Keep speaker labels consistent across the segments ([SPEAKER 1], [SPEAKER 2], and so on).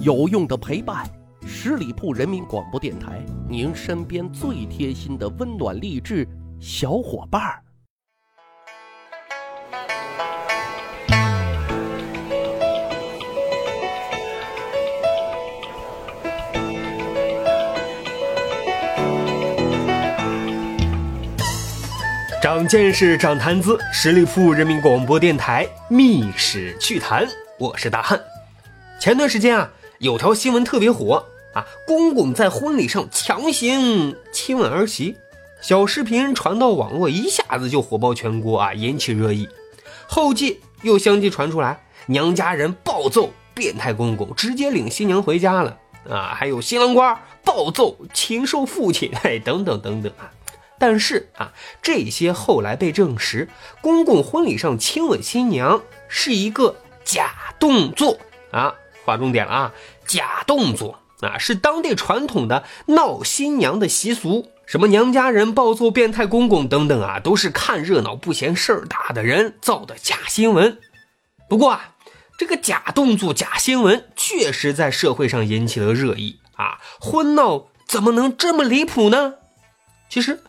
[SPEAKER 1] 有用的陪伴，十里铺人民广播电台，您身边最贴心的温暖励志小伙伴儿。
[SPEAKER 2] 长见识，长谈资，十里铺人民广播电台密室趣谈，我是大汉。前段时间啊，有条新闻特别火啊，公公在婚礼上强行亲吻儿媳，小视频传到网络，一下子就火爆全国啊，引起热议。后继又相继传出来，娘家人暴揍变态公公，直接领新娘回家了啊，还有新郎官暴揍禽兽父亲，哎，等等等等啊。但是啊，这些后来被证实，公公婚礼上亲吻新娘是一个假动作啊，划重点了啊，假动作啊，是当地传统的闹新娘的习俗。什么娘家人暴揍变态公公等等啊，都是看热闹不嫌事儿大的人造的假新闻。不过啊，这个假动作、假新闻确实在社会上引起了热议啊，婚闹怎么能这么离谱呢？其实。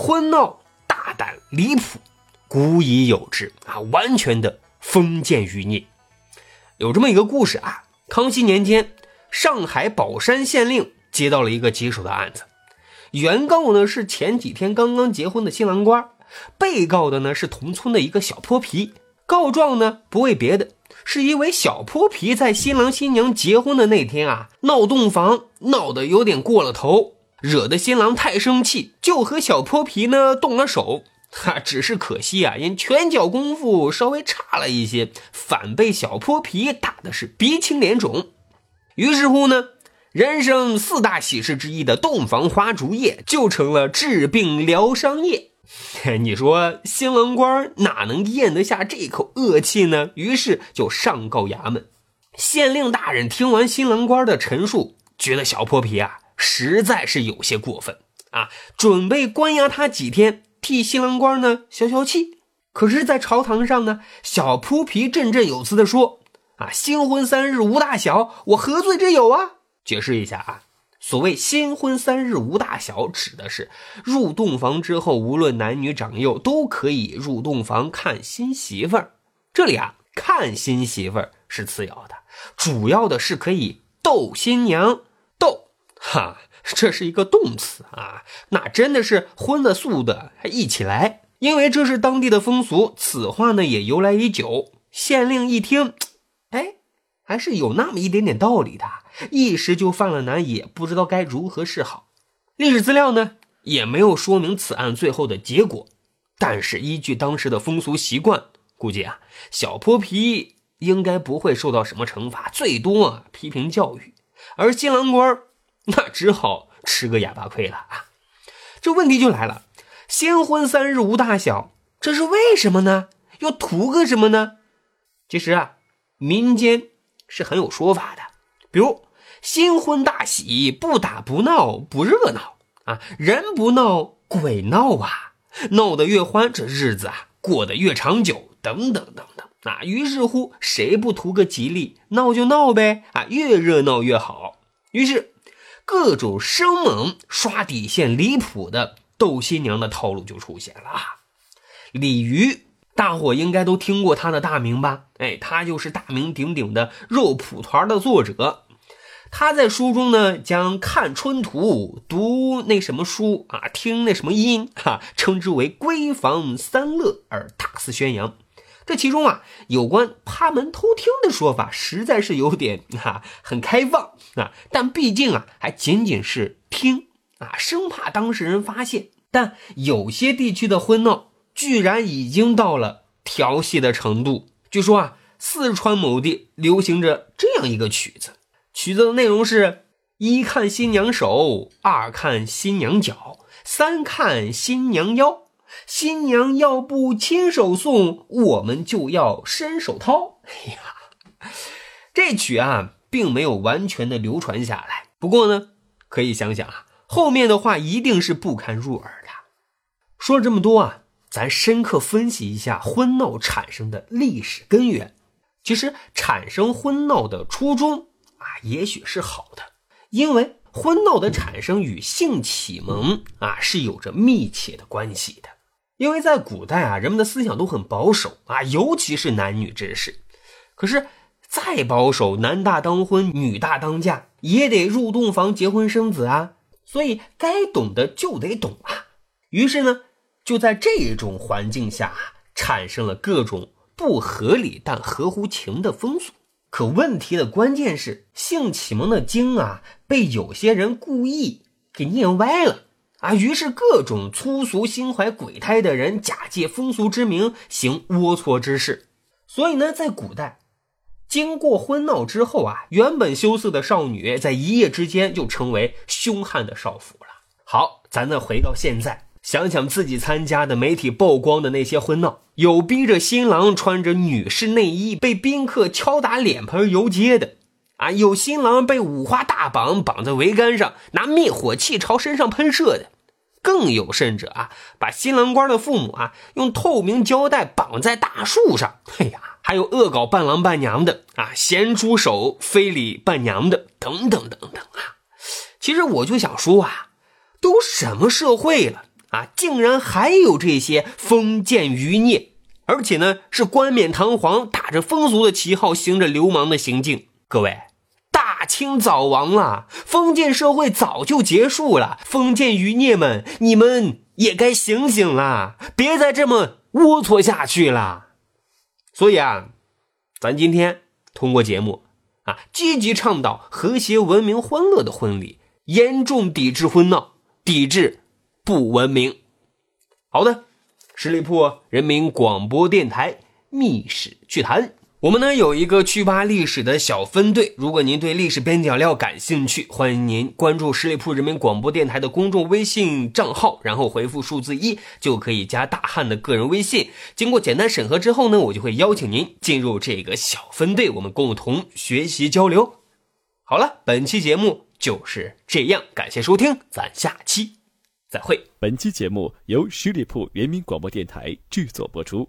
[SPEAKER 2] 婚闹大胆离谱，古已有之啊，完全的封建余孽。有这么一个故事啊，康熙年间，上海宝山县令接到了一个棘手的案子，原告呢是前几天刚刚结婚的新郎官，被告的呢是同村的一个小泼皮。告状呢不为别的，是因为小泼皮在新郎新娘结婚的那天啊，闹洞房闹得有点过了头。惹得新郎太生气，就和小泼皮呢动了手。哈，只是可惜啊，因拳脚功夫稍微差了一些，反被小泼皮打的是鼻青脸肿。于是乎呢，人生四大喜事之一的洞房花烛夜就成了治病疗伤夜。你说新郎官哪能咽得下这口恶气呢？于是就上告衙门。县令大人听完新郎官的陈述，觉得小泼皮啊。实在是有些过分啊！准备关押他几天，替新郎官呢消消气。可是，在朝堂上呢，小泼皮振振有词的说：“啊，新婚三日无大小，我何罪之有啊？”解释一下啊，所谓“新婚三日无大小”，指的是入洞房之后，无论男女长幼都可以入洞房看新媳妇儿。这里啊，看新媳妇儿是次要的，主要的是可以逗新娘。逗哈，这是一个动词啊，那真的是荤的素的还一起来，因为这是当地的风俗。此话呢也由来已久。县令一听，哎，还是有那么一点点道理的，一时就犯了难，也不知道该如何是好。历史资料呢也没有说明此案最后的结果，但是依据当时的风俗习惯，估计啊，小泼皮应该不会受到什么惩罚，最多啊批评教育，而新郎官。那只好吃个哑巴亏了啊！这问题就来了，新婚三日无大小，这是为什么呢？要图个什么呢？其实啊，民间是很有说法的，比如新婚大喜，不打不闹不热闹啊，人不闹鬼闹啊，闹得越欢，这日子啊过得越长久，等等等等啊。于是乎，谁不图个吉利，闹就闹呗啊，越热闹越好。于是。各种生猛、刷底线、离谱的逗新娘的套路就出现了啊！李渔，大伙应该都听过他的大名吧？哎，他就是大名鼎鼎的肉蒲团的作者。他在书中呢，将看春图、读那什么书啊、听那什么音哈，称之为闺房三乐而大肆宣扬。这其中啊，有关趴门偷听的说法，实在是有点啊，很开放啊。但毕竟啊，还仅仅是听啊，生怕当事人发现。但有些地区的婚闹，居然已经到了调戏的程度。据说啊，四川某地流行着这样一个曲子，曲子的内容是：一看新娘手，二看新娘脚，三看新娘腰。新娘要不亲手送，我们就要伸手掏。哎呀，这曲啊，并没有完全的流传下来。不过呢，可以想想啊，后面的话一定是不堪入耳的。说了这么多啊，咱深刻分析一下婚闹产生的历史根源。其实，产生婚闹的初衷啊，也许是好的，因为婚闹的产生与性启蒙啊是有着密切的关系的。因为在古代啊，人们的思想都很保守啊，尤其是男女之事。可是再保守，男大当婚，女大当嫁，也得入洞房结婚生子啊。所以该懂的就得懂啊。于是呢，就在这种环境下，产生了各种不合理但合乎情的风俗。可问题的关键是，性启蒙的经啊，被有些人故意给念歪了。啊，于是各种粗俗、心怀鬼胎的人假借风俗之名行龌龊之事。所以呢，在古代，经过婚闹之后啊，原本羞涩的少女在一夜之间就成为凶悍的少妇了。好，咱再回到现在，想想自己参加的媒体曝光的那些婚闹，有逼着新郎穿着女士内衣被宾客敲打脸盆游街的，啊，有新郎被五花大绑绑在桅杆上，拿灭火器朝身上喷射的。更有甚者啊，把新郎官的父母啊用透明胶带绑在大树上。哎呀，还有恶搞伴郎伴娘的啊，咸猪手非礼伴娘的，等等等等啊。其实我就想说啊，都什么社会了啊，竟然还有这些封建余孽，而且呢是冠冕堂皇，打着风俗的旗号，行着流氓的行径。各位。大清早亡了，封建社会早就结束了。封建余孽们，你们也该醒醒了，别再这么龌龊下去了。所以啊，咱今天通过节目啊，积极倡导和谐、文明、欢乐的婚礼，严重抵制婚闹，抵制不文明。好的，十里铺人民广播电台《密史趣谈》。我们呢有一个趣吧历史的小分队，如果您对历史边角料感兴趣，欢迎您关注十里铺人民广播电台的公众微信账号，然后回复数字一就可以加大汉的个人微信。经过简单审核之后呢，我就会邀请您进入这个小分队，我们共同学习交流。好了，本期节目就是这样，感谢收听，咱下期再会。
[SPEAKER 3] 本期节目由十里铺人民广播电台制作播出。